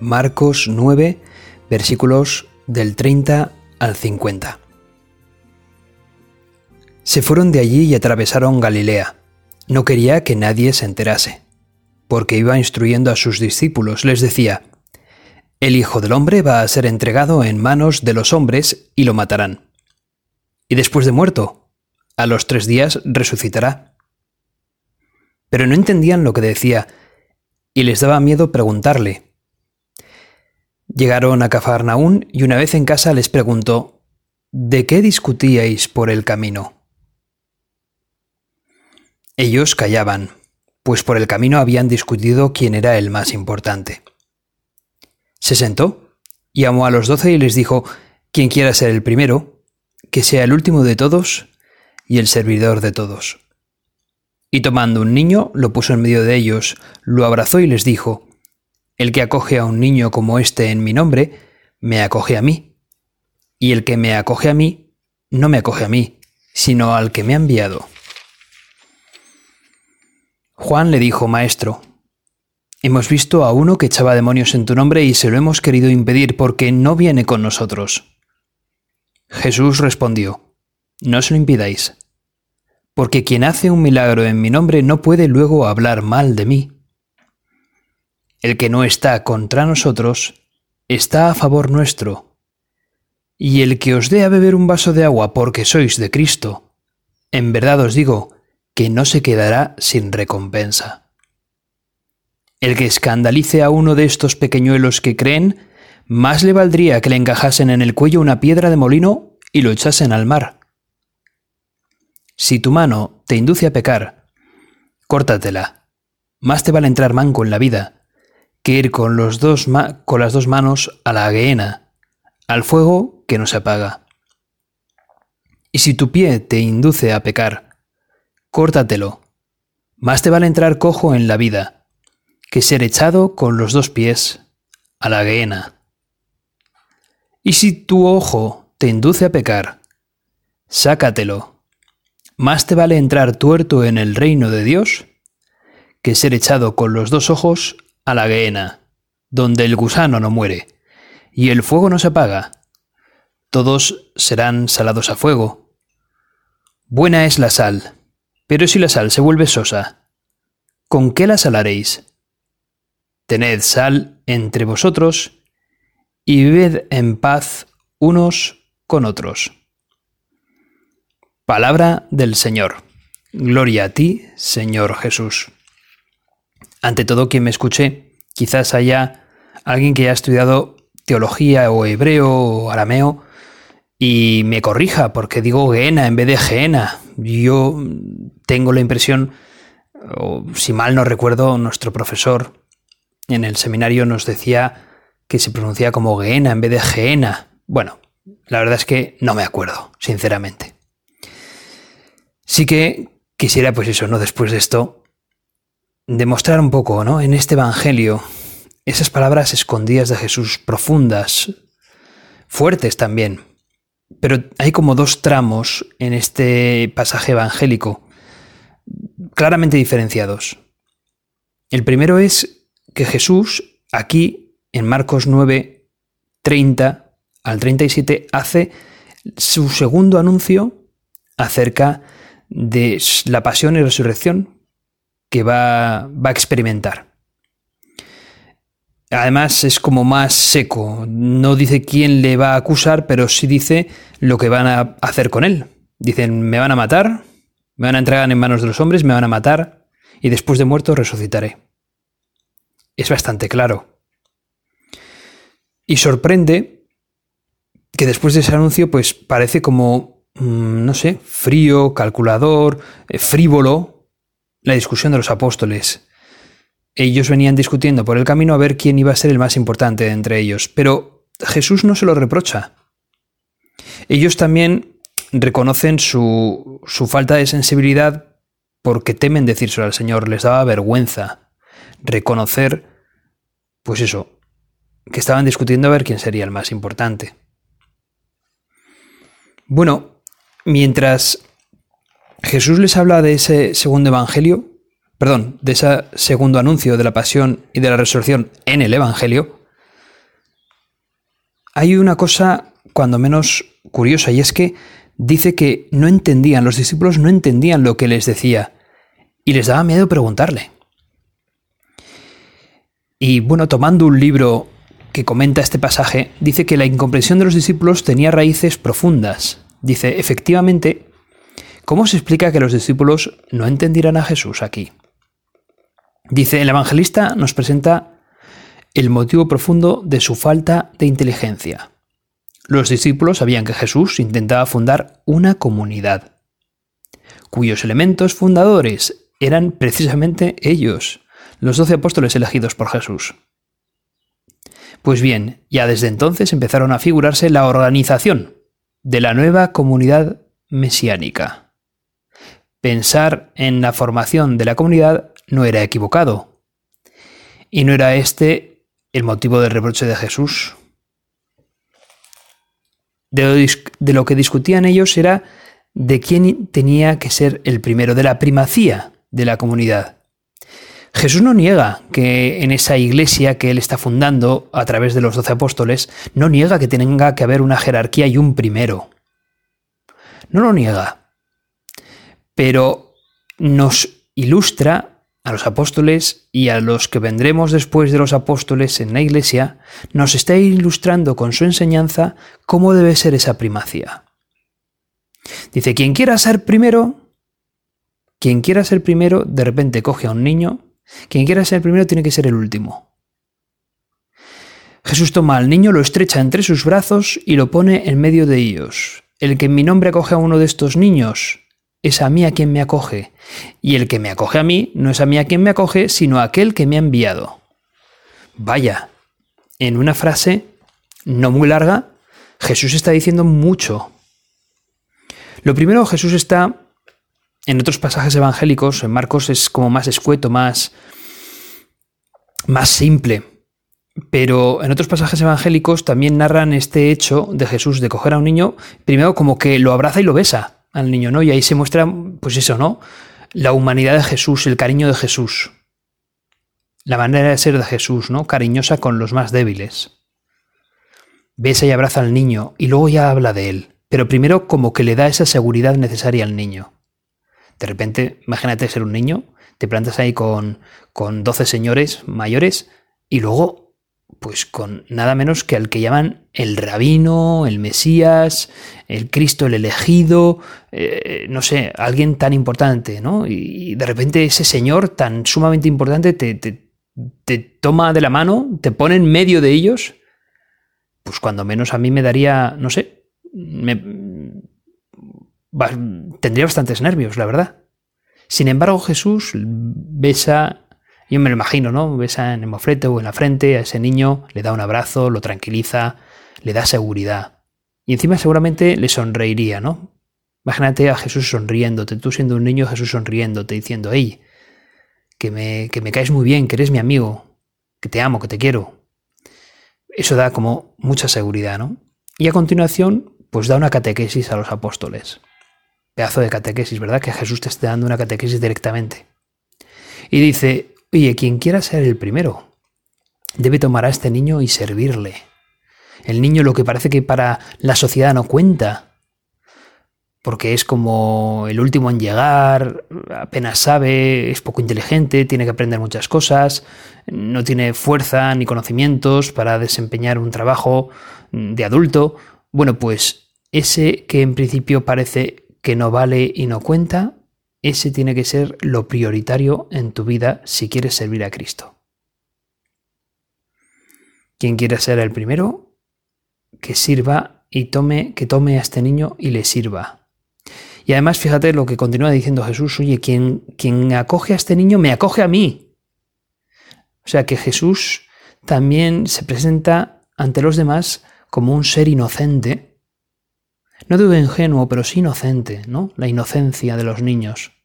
Marcos 9, versículos del 30 al 50. Se fueron de allí y atravesaron Galilea. No quería que nadie se enterase, porque iba instruyendo a sus discípulos. Les decía, El Hijo del Hombre va a ser entregado en manos de los hombres y lo matarán. Y después de muerto, a los tres días resucitará. Pero no entendían lo que decía, y les daba miedo preguntarle. Llegaron a Cafarnaún y una vez en casa les preguntó, ¿De qué discutíais por el camino? Ellos callaban, pues por el camino habían discutido quién era el más importante. Se sentó, llamó a los doce y les dijo, quien quiera ser el primero, que sea el último de todos y el servidor de todos. Y tomando un niño, lo puso en medio de ellos, lo abrazó y les dijo, El que acoge a un niño como este en mi nombre, me acoge a mí. Y el que me acoge a mí, no me acoge a mí, sino al que me ha enviado. Juan le dijo, Maestro, hemos visto a uno que echaba demonios en tu nombre y se lo hemos querido impedir porque no viene con nosotros. Jesús respondió, No se lo impidáis porque quien hace un milagro en mi nombre no puede luego hablar mal de mí. El que no está contra nosotros, está a favor nuestro. Y el que os dé a beber un vaso de agua porque sois de Cristo, en verdad os digo que no se quedará sin recompensa. El que escandalice a uno de estos pequeñuelos que creen, más le valdría que le encajasen en el cuello una piedra de molino y lo echasen al mar. Si tu mano te induce a pecar, córtatela. Más te vale entrar manco en la vida que ir con, los dos con las dos manos a la gehenna, al fuego que no se apaga. Y si tu pie te induce a pecar, córtatelo. Más te vale entrar cojo en la vida que ser echado con los dos pies a la gehenna. Y si tu ojo te induce a pecar, sácatelo más te vale entrar tuerto en el reino de Dios que ser echado con los dos ojos a la gehenna, donde el gusano no muere y el fuego no se apaga. Todos serán salados a fuego. Buena es la sal, pero si la sal se vuelve sosa, ¿con qué la salaréis? Tened sal entre vosotros y vived en paz unos con otros. Palabra del Señor. Gloria a ti, Señor Jesús. Ante todo, quien me escuche, quizás haya alguien que haya estudiado teología o hebreo o arameo y me corrija porque digo Geena en vez de Geena. Yo tengo la impresión, o si mal no recuerdo, nuestro profesor en el seminario nos decía que se pronuncia como Geena en vez de Geena. Bueno, la verdad es que no me acuerdo, sinceramente. Sí que quisiera, pues eso, ¿no? Después de esto, demostrar un poco, ¿no? En este Evangelio, esas palabras escondidas de Jesús, profundas, fuertes también. Pero hay como dos tramos en este pasaje evangélico, claramente diferenciados. El primero es que Jesús, aquí, en Marcos 9, 30 al 37, hace su segundo anuncio acerca de la pasión y resurrección que va, va a experimentar. Además es como más seco, no dice quién le va a acusar, pero sí dice lo que van a hacer con él. Dicen, me van a matar, me van a entregar en manos de los hombres, me van a matar, y después de muerto resucitaré. Es bastante claro. Y sorprende que después de ese anuncio, pues parece como Mm, no sé, frío, calculador, eh, frívolo, la discusión de los apóstoles. ellos venían discutiendo por el camino a ver quién iba a ser el más importante entre ellos, pero Jesús no se lo reprocha. Ellos también reconocen su, su falta de sensibilidad porque temen decírselo al Señor, les daba vergüenza reconocer, pues eso, que estaban discutiendo a ver quién sería el más importante. Bueno, mientras Jesús les habla de ese segundo evangelio, perdón, de ese segundo anuncio de la pasión y de la resurrección en el evangelio, hay una cosa cuando menos curiosa y es que dice que no entendían, los discípulos no entendían lo que les decía y les daba miedo preguntarle. Y bueno, tomando un libro que comenta este pasaje, dice que la incomprensión de los discípulos tenía raíces profundas. Dice, efectivamente, ¿cómo se explica que los discípulos no entendieran a Jesús aquí? Dice, el evangelista nos presenta el motivo profundo de su falta de inteligencia. Los discípulos sabían que Jesús intentaba fundar una comunidad, cuyos elementos fundadores eran precisamente ellos, los doce apóstoles elegidos por Jesús. Pues bien, ya desde entonces empezaron a figurarse la organización de la nueva comunidad mesiánica. Pensar en la formación de la comunidad no era equivocado. Y no era este el motivo del reproche de Jesús. De lo, que discutían ellos era de quién tenía que ser el primero, de la primacía de la comunidad. Jesús no niega que en esa iglesia que él está fundando a través de los doce apóstoles, no niega que tenga que haber una jerarquía y un primero. No lo niega. Pero nos ilustra a los apóstoles y a los que vendremos después de los apóstoles en la iglesia, nos está ilustrando con su enseñanza cómo debe ser esa primacía. Dice, quien quiera ser primero, quien quiera ser primero, de repente coge a un niño quien quiera ser primero tiene que ser el último. Jesús toma al niño, lo estrecha entre sus brazos y lo pone en medio de ellos. El que en mi nombre acoge a uno de estos niños, es a mí a quien me acoge. Y el que me acoge a mí, no es a mí a quien me acoge, sino a aquel que me ha enviado. Vaya, en una frase no muy larga, Jesús está diciendo mucho. Lo primero, Jesús está en otros pasajes evangélicos, en Marcos es como más escueto, más, más simple. Pero en otros pasajes evangélicos también narran este hecho de Jesús de coger a un niño, primero como que lo abraza y lo besa al niño, ¿no? Y ahí se muestra, pues eso, ¿no? La humanidad de Jesús, el cariño de Jesús. La manera de ser de Jesús, ¿no? Cariñosa con los más débiles. Besa y abraza al niño y luego ya habla de él. Pero primero como que le da esa seguridad necesaria al niño. De repente, imagínate ser un niño, te plantas ahí con, con 12 señores mayores y luego, pues con nada menos que al que llaman el rabino, el Mesías, el Cristo, el elegido, eh, no sé, alguien tan importante, ¿no? Y, de repente ese señor tan sumamente importante te, te, te toma de la mano, te pone en medio de ellos, pues cuando menos a mí me daría, no sé, me, tendría bastantes nervios, la verdad. Sin embargo, Jesús besa, yo me lo imagino, ¿no? Besa en el moflete o en la frente a ese niño, le da un abrazo, lo tranquiliza, le da seguridad. Y encima seguramente le sonreiría, ¿no? Imagínate a Jesús sonriéndote, tú siendo un niño, Jesús sonriéndote, diciendo, hey, que me, que me caes muy bien, que eres mi amigo, que te amo, que te quiero. Eso da como mucha seguridad, ¿no? Y a continuación, pues da una catequesis a los apóstoles pedazo de catequesis, ¿verdad? Que Jesús te esté dando una catequesis directamente. Y dice, oye, quien quiera ser el primero, debe tomar a este niño y servirle. El niño lo que parece que para la sociedad no cuenta, porque es como el último en llegar, apenas sabe, es poco inteligente, tiene que aprender muchas cosas, no tiene fuerza ni conocimientos para desempeñar un trabajo de adulto. Bueno, pues ese que en principio parece que no vale y no cuenta, ese tiene que ser lo prioritario en tu vida si quieres servir a Cristo. Quien quiera ser el primero, que sirva y tome, que tome a este niño y le sirva. Y además, fíjate lo que continúa diciendo Jesús, oye, quien, quien acoge a este niño me acoge a mí. O sea que Jesús también se presenta ante los demás como un ser inocente. No digo ingenuo, pero sí inocente, ¿no? La inocencia de los niños.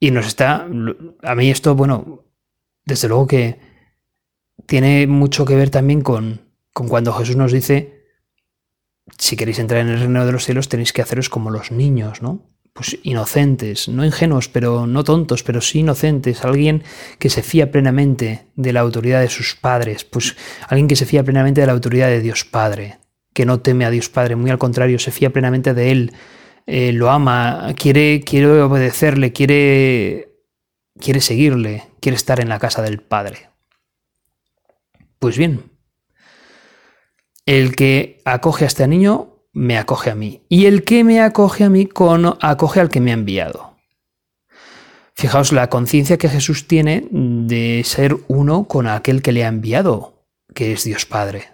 Y nos está. A mí esto, bueno, desde luego que tiene mucho que ver también con, con cuando Jesús nos dice: si queréis entrar en el reino de los cielos, tenéis que haceros como los niños, ¿no? Pues inocentes, no ingenuos, pero no tontos, pero sí inocentes, alguien que se fía plenamente de la autoridad de sus padres, pues alguien que se fía plenamente de la autoridad de Dios Padre, que no teme a Dios Padre, muy al contrario, se fía plenamente de Él, eh, lo ama, quiere, quiere obedecerle, quiere, quiere seguirle, quiere estar en la casa del Padre. Pues bien, el que acoge a este niño me acoge a mí, y el que me acoge a mí con, acoge al que me ha enviado. Fijaos la conciencia que Jesús tiene de ser uno con aquel que le ha enviado, que es Dios Padre.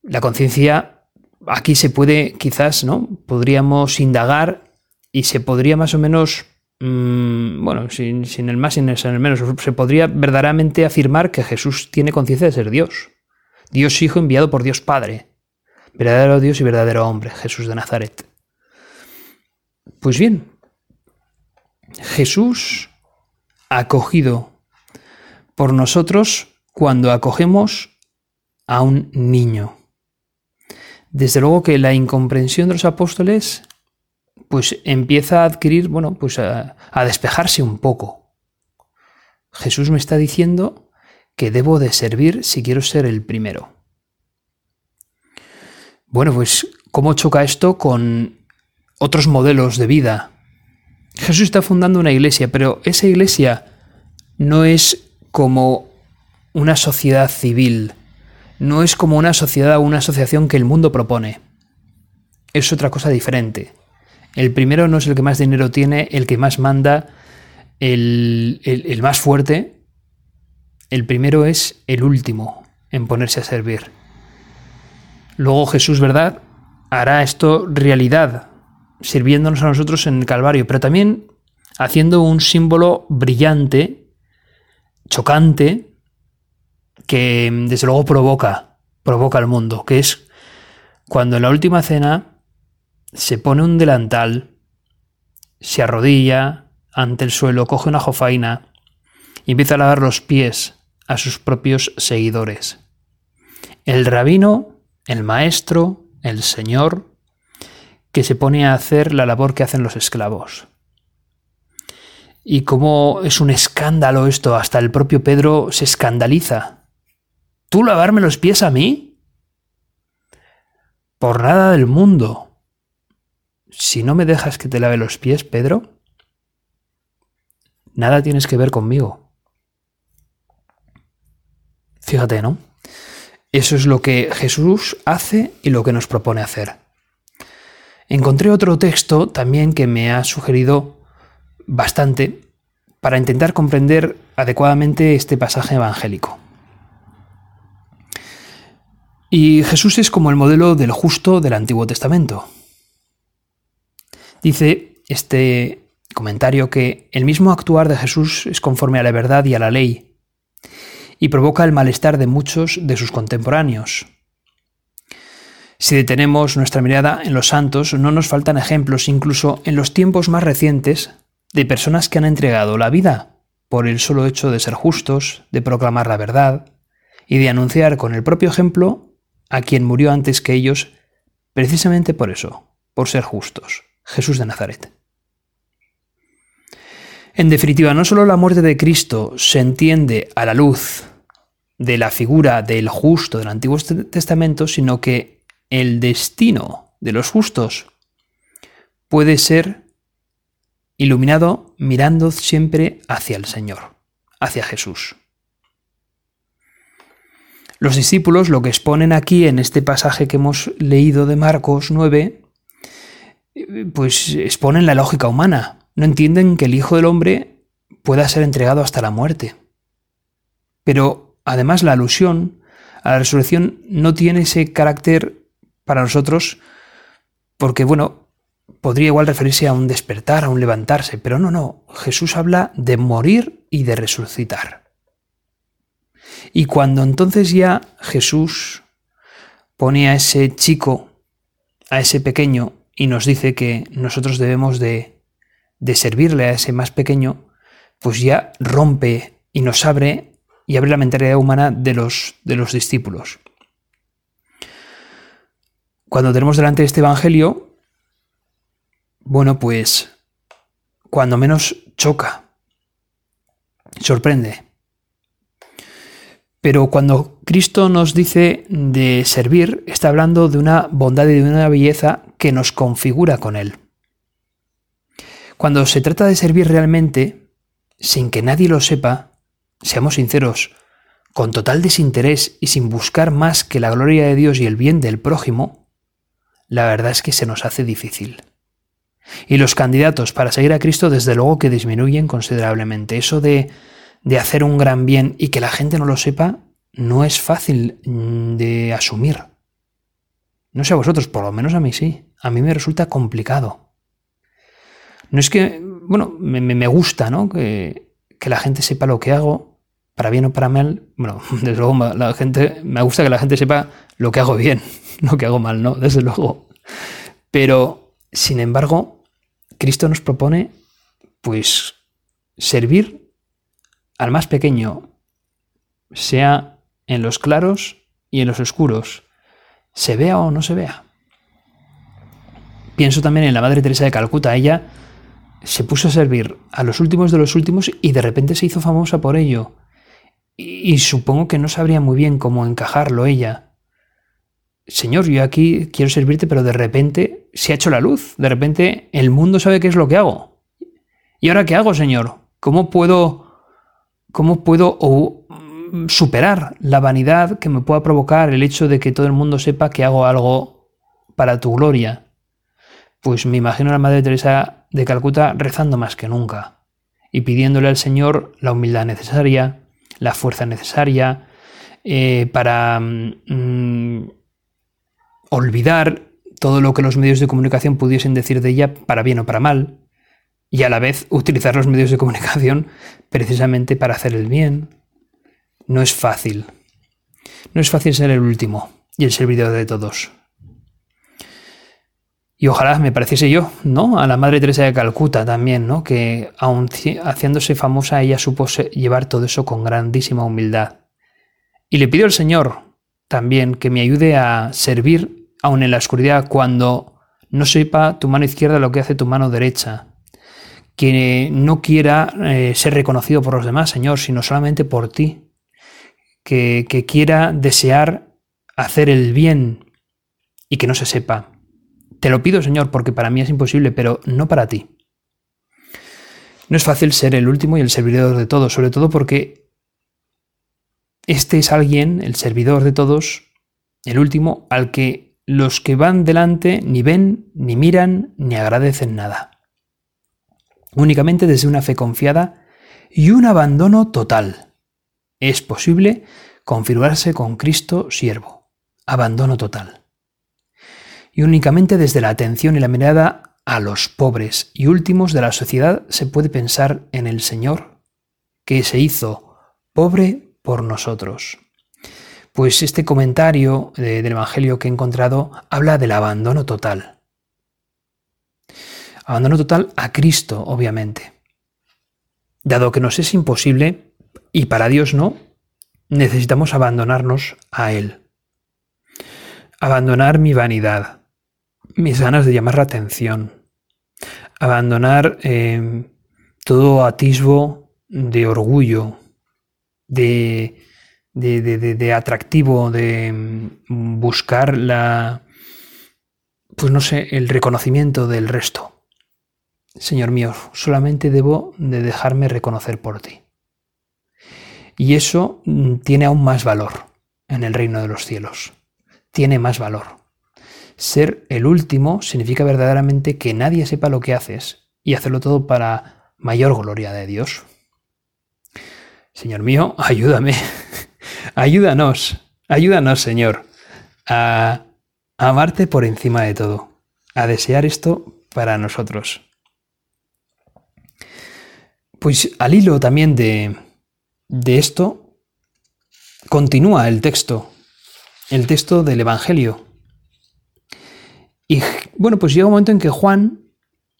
La conciencia aquí se puede, quizás, ¿no? Podríamos indagar y se podría más o menos, mmm, bueno, sin, sin, el más, sin el menos, se podría verdaderamente afirmar que Jesús tiene conciencia de ser Dios. Dios Hijo enviado por Dios Padre. Verdadero Dios y verdadero hombre, Jesús de Nazaret. Pues bien, Jesús acogido por nosotros cuando acogemos a un niño. Desde luego que la incomprensión de los apóstoles pues empieza a adquirir, bueno, pues a, a despejarse un poco. Jesús me está diciendo que debo de servir si quiero ser el primero. Bueno, pues ¿cómo choca esto con otros modelos de vida? Jesús está fundando una iglesia, pero esa iglesia no es como una sociedad civil, no es como una sociedad o una asociación que el mundo propone. Es otra cosa diferente. El primero no es el que más dinero tiene, el que más manda, el, el, más fuerte. El primero es el último en ponerse a servir. Luego Jesús, ¿verdad? Hará esto realidad, sirviéndonos a nosotros en el Calvario, pero también haciendo un símbolo brillante, chocante, que desde luego provoca, provoca al mundo, que es cuando en la última cena se pone un delantal, se arrodilla ante el suelo, coge una jofaina y empieza a lavar los pies a sus propios seguidores. El rabino, el maestro, el señor, que se pone a hacer la labor que hacen los esclavos. Y como es un escándalo esto, hasta el propio Pedro se escandaliza ¿Tú lavarme los pies a mí? Por nada del mundo. Si no me dejas que te lave los pies, Pedro, nada tienes que ver conmigo. Fíjate, ¿no? Eso es lo que Jesús hace y lo que nos propone hacer. Encontré otro texto también que me ha sugerido bastante para intentar comprender adecuadamente este pasaje evangélico. Y Jesús es como el modelo del justo del Antiguo Testamento. Dice este comentario que el mismo actuar de Jesús es conforme a la verdad y a la ley, y provoca el malestar de muchos de sus contemporáneos. Si detenemos nuestra mirada en los santos, no nos faltan ejemplos, incluso en los tiempos más recientes, de personas que han entregado la vida por el solo hecho de ser justos, de proclamar la verdad y de anunciar con el propio ejemplo a quien murió antes que ellos, precisamente por eso, por ser justos, Jesús de Nazaret. En definitiva, no solo la muerte de Cristo se entiende a la luz de la figura del justo del Antiguo Testamento, sino que el destino de los justos puede ser iluminado mirando siempre hacia el Señor, hacia Jesús. Los discípulos lo que exponen aquí en este pasaje que hemos leído de Marcos 9, pues exponen la lógica humana. No entienden que el Hijo del Hombre pueda ser entregado hasta la muerte. Pero además la alusión a la resurrección no tiene ese carácter para nosotros porque, bueno, podría igual referirse a un despertar, a un levantarse, pero no, no. Jesús habla de morir y de resucitar. Y cuando entonces ya Jesús pone a ese chico, a ese pequeño, y nos dice que nosotros debemos de, servirle a ese más pequeño, pues ya rompe y nos abre y abre la mentalidad humana de los, de los discípulos. Cuando tenemos delante este Evangelio, bueno, pues cuando menos choca, sorprende. Pero cuando Cristo nos dice de servir, está hablando de una bondad y de una belleza que nos configura con Él. Cuando se trata de servir realmente, sin que nadie lo sepa, seamos sinceros, con total desinterés y sin buscar más que la gloria de Dios y el bien del prójimo, la verdad es que se nos hace difícil. Y los candidatos para seguir a Cristo desde luego que disminuyen considerablemente. Eso de de hacer un gran bien y que la gente no lo sepa, no es fácil mm, de asumir. No sé a vosotros, por lo menos a mí sí. A mí me resulta complicado. No es que, bueno, me, gusta, ¿no? Que, que, la gente sepa lo que hago, para bien o para mal. Bueno, desde luego la gente, me gusta que la gente sepa lo que hago bien, lo que hago mal, ¿no? Desde luego. Pero, sin embargo, Cristo nos propone, pues, servir al más pequeño, sea en los claros y en los oscuros, se vea o no se vea. Pienso también en la Madre Teresa de Calcuta. Ella se puso a servir a los últimos de los últimos y de repente se hizo famosa por ello. Y, supongo que no sabría muy bien cómo encajarlo ella. Señor, yo aquí quiero servirte, pero de repente se ha hecho la luz. De repente el mundo sabe qué es lo que hago. ¿Y ahora qué hago, Señor? ¿Cómo puedo ¿Cómo puedo mm, superar la vanidad que me pueda provocar el hecho de que todo el mundo sepa que hago algo para tu gloria? Pues me imagino a la Madre Teresa de Calcuta rezando más que nunca y pidiéndole al Señor la humildad necesaria, la fuerza necesaria eh, para mm, olvidar todo lo que los medios de comunicación pudiesen decir de ella para bien o para mal, y a la vez utilizar los medios de comunicación precisamente para hacer el bien. No es fácil. No es fácil ser el último y el servidor de todos. Y ojalá me pareciese yo, ¿no? A la Madre Teresa de Calcuta también, ¿no? Que aun haciéndose famosa ella supo llevar todo eso con grandísima humildad. Y le pido al Señor también que me ayude a servir aun en la oscuridad cuando no sepa tu mano izquierda lo que hace tu mano derecha que no quiera eh, ser reconocido por los demás, Señor, sino solamente por ti, que, que quiera desear hacer el bien y que no se sepa. Te lo pido, Señor, porque para mí es imposible, pero no para ti. No es fácil ser el último y el servidor de todos, sobre todo porque este es alguien, el servidor de todos, el último, al que los que van delante ni ven, ni miran, ni agradecen nada únicamente desde una fe confiada y un abandono total. Es posible configurarse con Cristo siervo. Abandono total. Y únicamente desde la atención y la mirada a los pobres y últimos de la sociedad se puede pensar en el Señor, que se hizo pobre por nosotros. Pues este comentario del Evangelio que he encontrado habla del abandono total Abandono total a Cristo, obviamente. Dado que nos es imposible, y para Dios no, necesitamos abandonarnos a Él. Abandonar mi vanidad, mis ganas de llamar la atención. Abandonar eh, todo atisbo de orgullo, de, de, de, atractivo, de mm, buscar la, pues no sé, el reconocimiento del resto. Señor mío, solamente debo de dejarme reconocer por ti. Y eso mm, tiene aún más valor en el reino de los cielos. Tiene más valor. Ser el último significa verdaderamente que nadie sepa lo que haces y hacerlo todo para mayor gloria de Dios. Señor mío, ayúdame. ayúdanos. Ayúdanos, Señor, a amarte por encima de todo, a desear esto para nosotros. Pues al hilo también de, de esto, continúa el texto, el texto del Evangelio. Y bueno, pues llega un momento en que Juan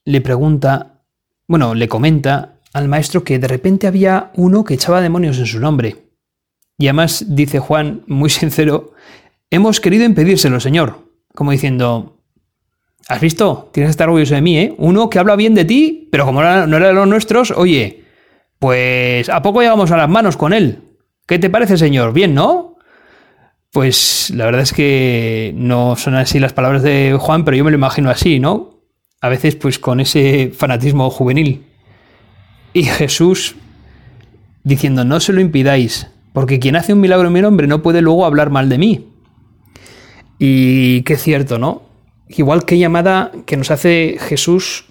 le pregunta, bueno, le comenta al maestro que de repente había uno que echaba demonios en su nombre. Y además dice Juan, muy sincero, hemos querido impedírselo, Señor. Como diciendo, ¿has visto? Tienes que estar orgulloso de mí, ¿eh? Uno que habla bien de ti, pero como no era de los nuestros, oye, pues ¿a poco llegamos a las manos con él? ¿Qué te parece, Señor? Bien, ¿no? Pues la verdad es que no son así las palabras de Juan, pero yo me lo imagino así, ¿no? A veces pues con ese fanatismo juvenil. Y Jesús diciendo, no se lo impidáis, porque quien hace un milagro en mi nombre no puede luego hablar mal de mí. Y qué cierto, ¿no? Igual que llamada que nos hace Jesús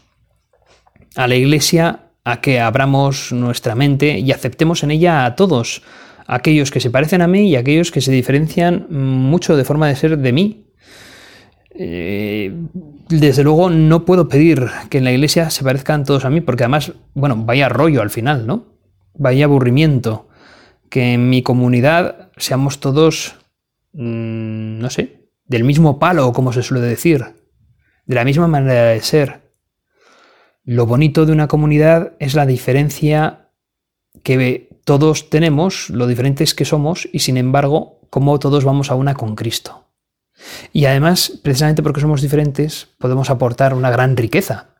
a la iglesia a que abramos nuestra mente y aceptemos en ella a todos, aquellos que se parecen a mí y aquellos que se diferencian mucho de forma de ser de mí. Eh, desde luego no puedo pedir que en la iglesia se parezcan todos a mí, porque además, bueno, vaya rollo al final, ¿no? Vaya aburrimiento que en mi comunidad seamos todos, mm, no sé, del mismo palo, como se suele decir, de la misma manera de ser. Lo bonito de una comunidad es la diferencia que todos tenemos, lo diferentes que somos, y sin embargo, cómo todos vamos a una con Cristo. Y además, precisamente porque somos diferentes, podemos aportar una gran riqueza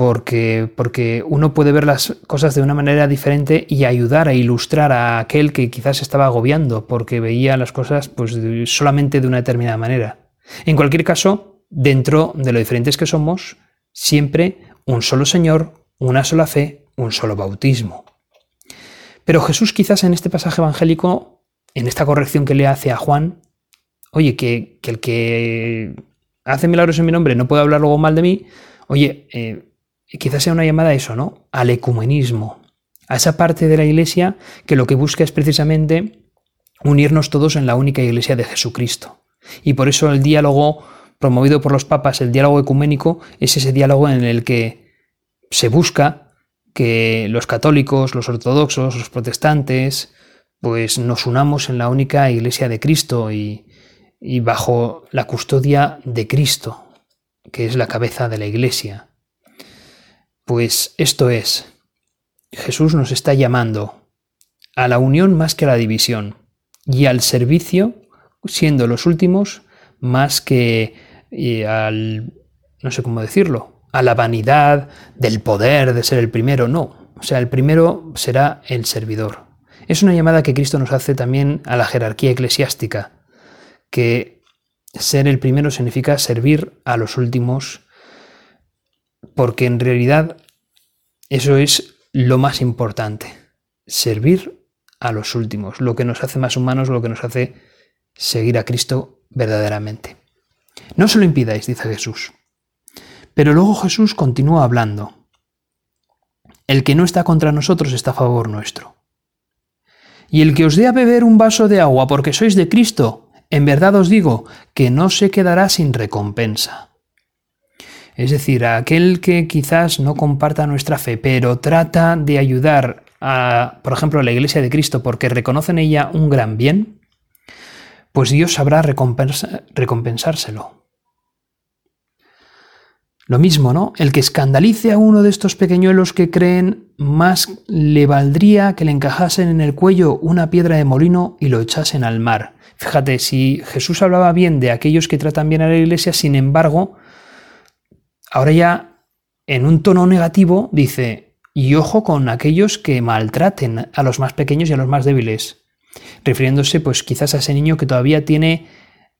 porque, porque uno puede ver las cosas de una manera diferente y ayudar a ilustrar a aquel que quizás estaba agobiando porque veía las cosas pues, solamente de una determinada manera. En cualquier caso, dentro de lo diferentes que somos, siempre un solo Señor, una sola fe, un solo bautismo. Pero Jesús quizás en este pasaje evangélico, en esta corrección que le hace a Juan, oye, que, el que hace milagros en mi nombre no puede hablar luego mal de mí, oye, eh, quizás sea una llamada a eso, ¿no? Al ecumenismo, a esa parte de la iglesia que lo que busca es precisamente unirnos todos en la única iglesia de Jesucristo. Y por eso el diálogo promovido por los papas, el diálogo ecuménico, es ese diálogo en el que se busca que los católicos, los ortodoxos, los protestantes, pues nos unamos en la única iglesia de Cristo y, y bajo la custodia de Cristo, que es la cabeza de la iglesia. Pues esto es, Jesús nos está llamando a la unión más que a la división y al servicio, siendo los últimos, más que eh, al, no sé cómo decirlo, a la vanidad del poder de ser el primero, no. O sea, el primero será el servidor. Es una llamada que Cristo nos hace también a la jerarquía eclesiástica, que ser el primero significa servir a los últimos porque en realidad eso es lo más importante, servir a los últimos, lo que nos hace más humanos, lo que nos hace seguir a Cristo verdaderamente. No se lo impidáis, dice Jesús. Pero luego Jesús continúa hablando. El que no está contra nosotros está a favor nuestro. Y el que os dé a beber un vaso de agua porque sois de Cristo, en verdad os digo que no se quedará sin recompensa. Es decir, a aquel que quizás no comparta nuestra fe, pero trata de ayudar a, por ejemplo, a la Iglesia de Cristo porque reconoce en ella un gran bien, pues Dios sabrá recompensárselo. Lo mismo, ¿no? El que escandalice a uno de estos pequeñuelos que creen, más le valdría que le encajasen en el cuello una piedra de molino y lo echasen al mar. Fíjate, si Jesús hablaba bien de aquellos que tratan bien a la iglesia, sin embargo, Ahora ya, en un tono negativo, dice, y ojo con aquellos que maltraten a los más pequeños y a los más débiles, refiriéndose pues quizás a ese niño que todavía tiene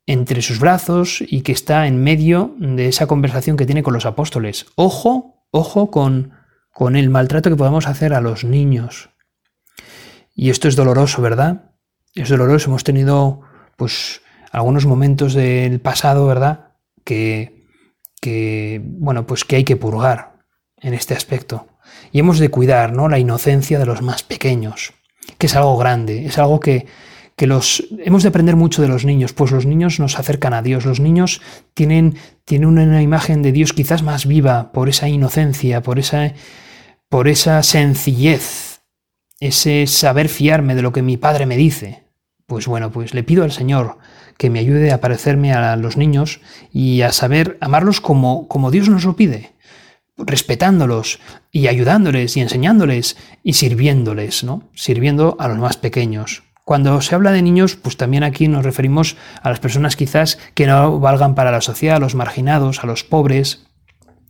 entre sus brazos y que está en medio de esa conversación que tiene con los apóstoles. Ojo, ojo con, con el maltrato que podemos hacer a los niños. Y esto es doloroso, ¿verdad? Es doloroso. Hemos tenido, pues, algunos momentos del pasado, ¿verdad? Que que, bueno, pues que hay que purgar en este aspecto. Y hemos de cuidar, ¿no? La inocencia de los más pequeños, que es algo grande, es algo que, que los hemos de aprender mucho de los niños, pues los niños nos acercan a Dios, los niños tienen, tienen una imagen de Dios quizás más viva por esa inocencia, por esa por esa sencillez, ese saber fiarme de lo que mi padre me dice, pues bueno, pues le pido al Señor que me ayude a parecerme a los niños y a saber amarlos como, como Dios nos lo pide, respetándolos y ayudándoles y enseñándoles y sirviéndoles, ¿no? Sirviendo a los más pequeños. Cuando se habla de niños, pues también aquí nos referimos a las personas quizás que no valgan para la sociedad, a los marginados, a los pobres,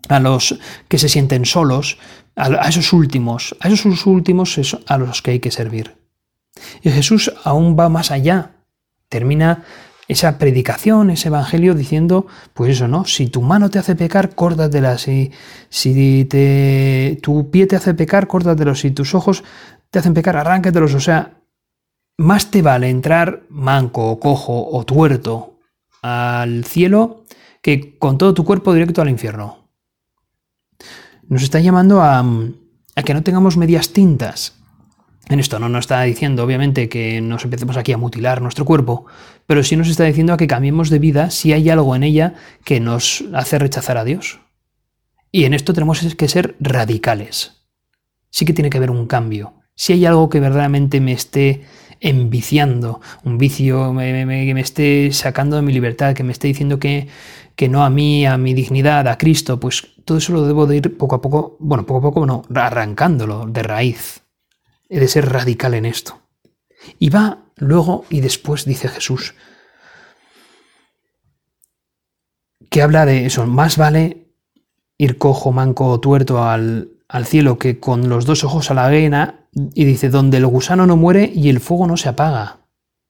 a los que se sienten solos, a esos últimos, a esos últimos a los que hay que servir. Y Jesús aún va más allá. Termina esa predicación, ese evangelio diciendo, pues eso, ¿no? Si tu mano te hace pecar, córtatela. Si, si te, tu pie te hace pecar, córtatelo. Si tus ojos te hacen pecar, arráncatelos. O sea, más te vale entrar manco, o cojo o tuerto al cielo que con todo tu cuerpo directo al infierno. Nos está llamando a, a que no tengamos medias tintas. En esto no nos está diciendo, obviamente, que nos empecemos aquí a mutilar nuestro cuerpo, pero sí nos está diciendo a que cambiemos de vida si hay algo en ella que nos hace rechazar a Dios. Y en esto tenemos que ser radicales. Sí que tiene que haber un cambio. Si hay algo que verdaderamente me esté enviciando, un vicio que me, esté sacando de mi libertad, que me esté diciendo que, que no a mí, a mi dignidad, a Cristo, pues todo eso lo debo de ir poco a poco, bueno, poco a poco no, arrancándolo de raíz. He de ser radical en esto. Y va luego y después dice Jesús, que habla de eso, más vale ir cojo, manco o tuerto al, al cielo que con los dos ojos a la arena y dice, donde el gusano no muere y el fuego no se apaga.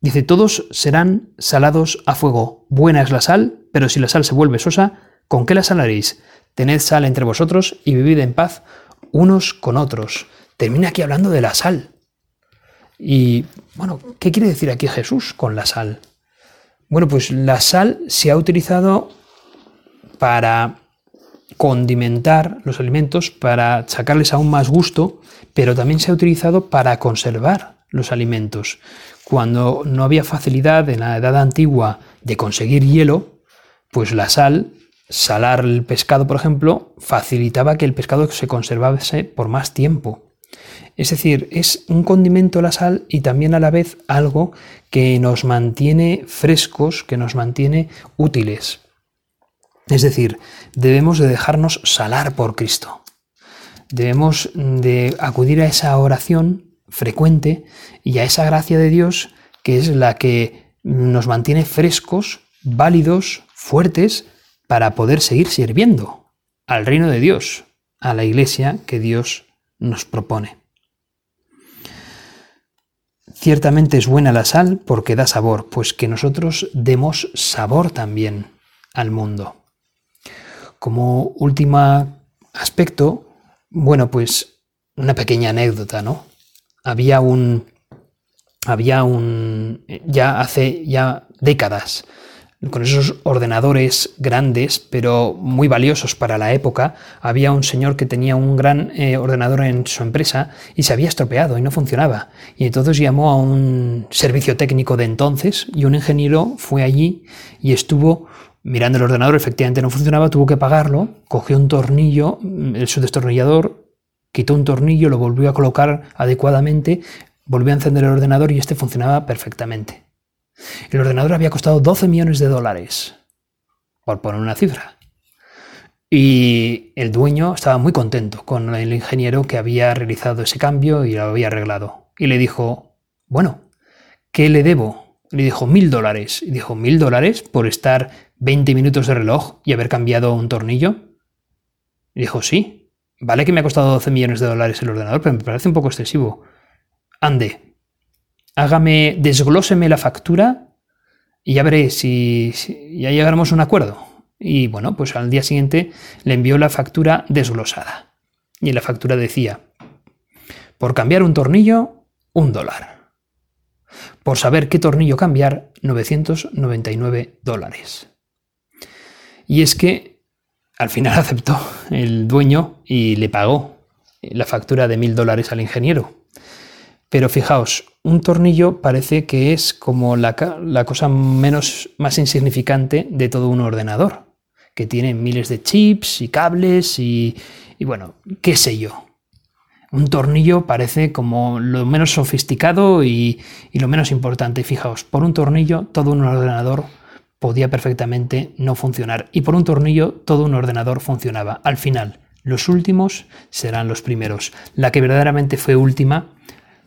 Dice, todos serán salados a fuego. Buena es la sal, pero si la sal se vuelve sosa, ¿con qué la salaréis? Tened sal entre vosotros y vivid en paz unos con otros. Termina aquí hablando de la sal. Y bueno, ¿qué quiere decir aquí Jesús con la sal? Bueno, pues la sal se ha utilizado para condimentar los alimentos, para sacarles aún más gusto, pero también se ha utilizado para conservar los alimentos. Cuando no había facilidad en la edad antigua de conseguir hielo, pues la sal, salar el pescado, por ejemplo, facilitaba que el pescado se conservase por más tiempo. Es decir, es un condimento la sal y también a la vez algo que nos mantiene frescos, que nos mantiene útiles. Es decir, debemos de dejarnos salar por Cristo. Debemos de acudir a esa oración frecuente y a esa gracia de Dios que es la que nos mantiene frescos, válidos, fuertes para poder seguir sirviendo al reino de Dios, a la iglesia que Dios nos propone. Ciertamente es buena la sal porque da sabor, pues que nosotros demos sabor también al mundo. Como último aspecto, bueno, pues una pequeña anécdota, ¿no? Había un, había un, ya hace ya décadas, con esos ordenadores grandes, pero muy valiosos para la época, había un señor que tenía un gran eh, ordenador en su empresa y se había estropeado y no funcionaba. Y entonces llamó a un servicio técnico de entonces y un ingeniero fue allí y estuvo mirando el ordenador, efectivamente no funcionaba, tuvo que pagarlo, cogió un tornillo, el, su destornillador, quitó un tornillo, lo volvió a colocar adecuadamente, volvió a encender el ordenador y este funcionaba perfectamente. El ordenador había costado 12 millones de dólares, por poner una cifra. Y el dueño estaba muy contento con el ingeniero que había realizado ese cambio y lo había arreglado. Y le dijo, bueno, ¿qué le debo? Le dijo mil dólares. Y dijo, ¿mil dólares por estar 20 minutos de reloj y haber cambiado un tornillo? Y dijo, sí, vale que me ha costado 12 millones de dólares el ordenador, pero me parece un poco excesivo. Ande, hágame, desglóseme la factura y ya veré si, ya llegaremos a un acuerdo. Y bueno, pues al día siguiente le envió la factura desglosada. Y la factura decía, por cambiar un tornillo, un dólar. Por saber qué tornillo cambiar, 999 dólares. Y es que al final aceptó el dueño y le pagó la factura de mil dólares al ingeniero. Pero fijaos, un tornillo parece que es como la, cosa menos, más insignificante de todo un ordenador, que tiene miles de chips y cables y, y bueno, qué sé yo. Un tornillo parece como lo menos sofisticado y, lo menos importante. Fijaos, por un tornillo todo un ordenador podía perfectamente no funcionar. Y por un tornillo todo un ordenador funcionaba. Al final, los últimos serán los primeros. La que verdaderamente fue última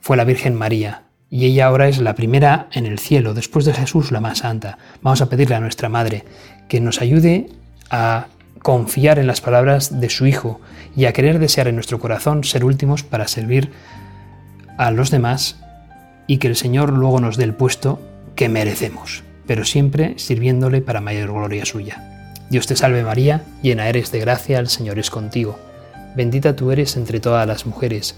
fue la Virgen María. Y ella ahora es la primera en el cielo, después de Jesús la más santa. Vamos a pedirle a nuestra Madre que nos ayude a confiar en las palabras de su Hijo y a querer desear en nuestro corazón ser últimos para servir a los demás y que el Señor luego nos dé el puesto que merecemos, pero siempre sirviéndole para mayor gloria suya. Dios te salve María, llena eres de gracia, el Señor es contigo. Bendita tú eres entre todas las mujeres,